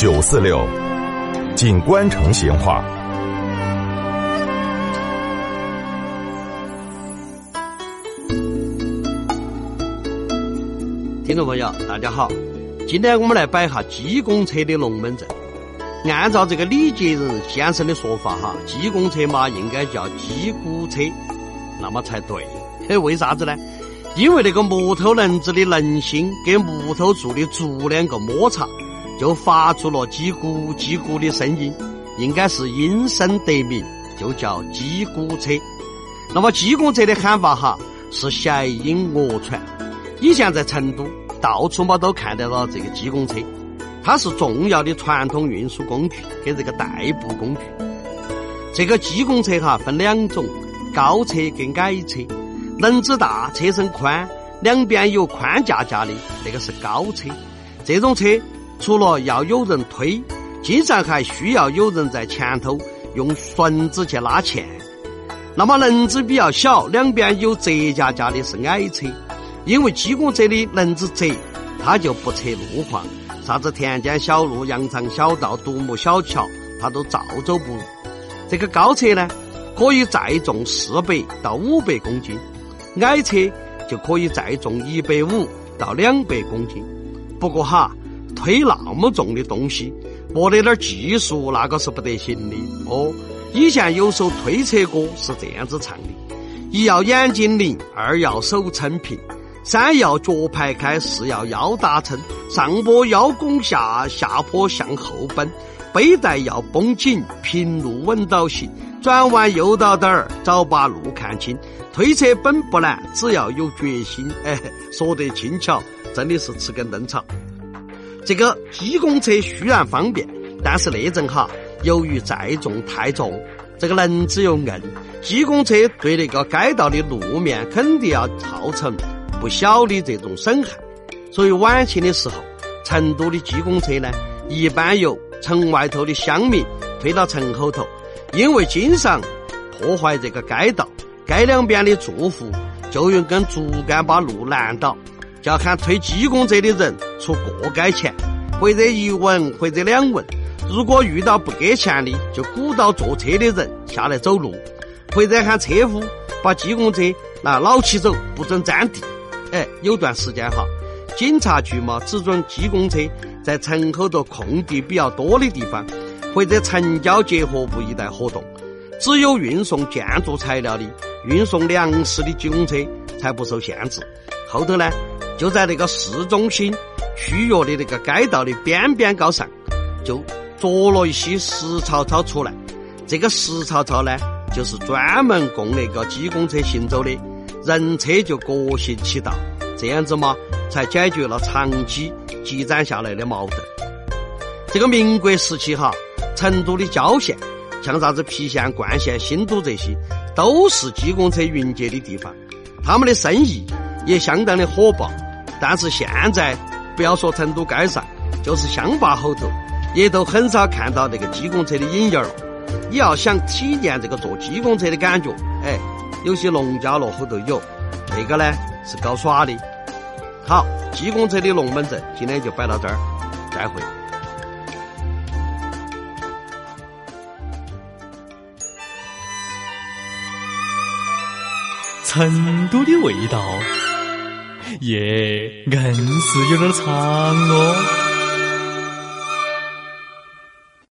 九四六，锦官城闲话。听众朋友，大家好，今天我们来摆一下鸡公车的龙门阵。按照这个李杰仁先生的说法，哈，鸡公车嘛应该叫鸡骨车，那么才对。嘿，为啥子呢？因为那个木头轮子的轮芯跟木头做的竹两个摩擦，就发出了叽咕叽咕的声音，应该是因声得名，就叫叽咕车。那么机工车的喊法哈是谐音讹传。以前在成都到处嘛都看得到这个机工车，它是重要的传统运输工具跟这个代步工具。这个机工车哈分两种，高车跟矮车。轮子大，车身宽，两边有宽架架的，那个是高车。这种车除了要有人推，经常还需要有人在前头用绳子去拉纤。那么轮子比较小，两边有折架架的是矮车，因为机工车的轮子窄，它就不测路况，啥子田间小路、羊肠小道、独木小桥，它都照走不误。这个高车呢，可以载重四百到五百公斤。矮车就可以载重一百五到两百公斤，不过哈，推那么重的东西，没得点技术那个是不得行的哦。以前有首推车歌是这样子唱的：一要眼睛灵，二要手撑平，三要脚排开，四要腰打撑，上坡腰弓下，下坡向后奔，背带要绷紧，平路稳到行。转弯右到点儿，早把路看清。推车本不难，只要有决心。哎，说得轻巧，真的是吃根嫩草。这个机公车虽然方便，但是那阵哈，由于载重太重，这个轮子又硬，机公车对那个街道的路面肯定要造成不小的这种损害。所以晚清的时候，成都的机公车呢，一般由城外头的乡民推到城后头。因为经常破坏这个街道，街两边的住户就用根竹竿把路拦倒，叫喊推机公车的人出过街钱，或者一文或者两文。如果遇到不给钱的，就鼓捣坐车的人下来走路，或者喊车夫把机工车拿老起走，不准占地。哎，有段时间哈，警察局嘛只准机工车在城口头空地比较多的地方。或者城郊结合部一带活动，只有运送建筑材料的、运送粮食的机工车才不受限制。后头呢，就在那个市中心区域的那个街道的边边高上，就着了一些石槽槽出来。这个石槽槽呢，就是专门供那个机公车行走的，人车就各行其道。这样子嘛，才解决了长期积攒下来的矛盾。这个民国时期哈。成都的郊县，像啥子郫县、冠县、新都这些，都是机公车云集的地方，他们的生意也相当的火爆。但是现在，不要说成都街上，就是乡坝后头，也都很少看到那个机公车的影影了。你要想体验这个坐机公车的感觉，哎，有些农家乐后头有，那个呢是搞耍的。好，机公车的龙门阵今天就摆到这儿，再会。成都的味道，耶，硬是有点长哦。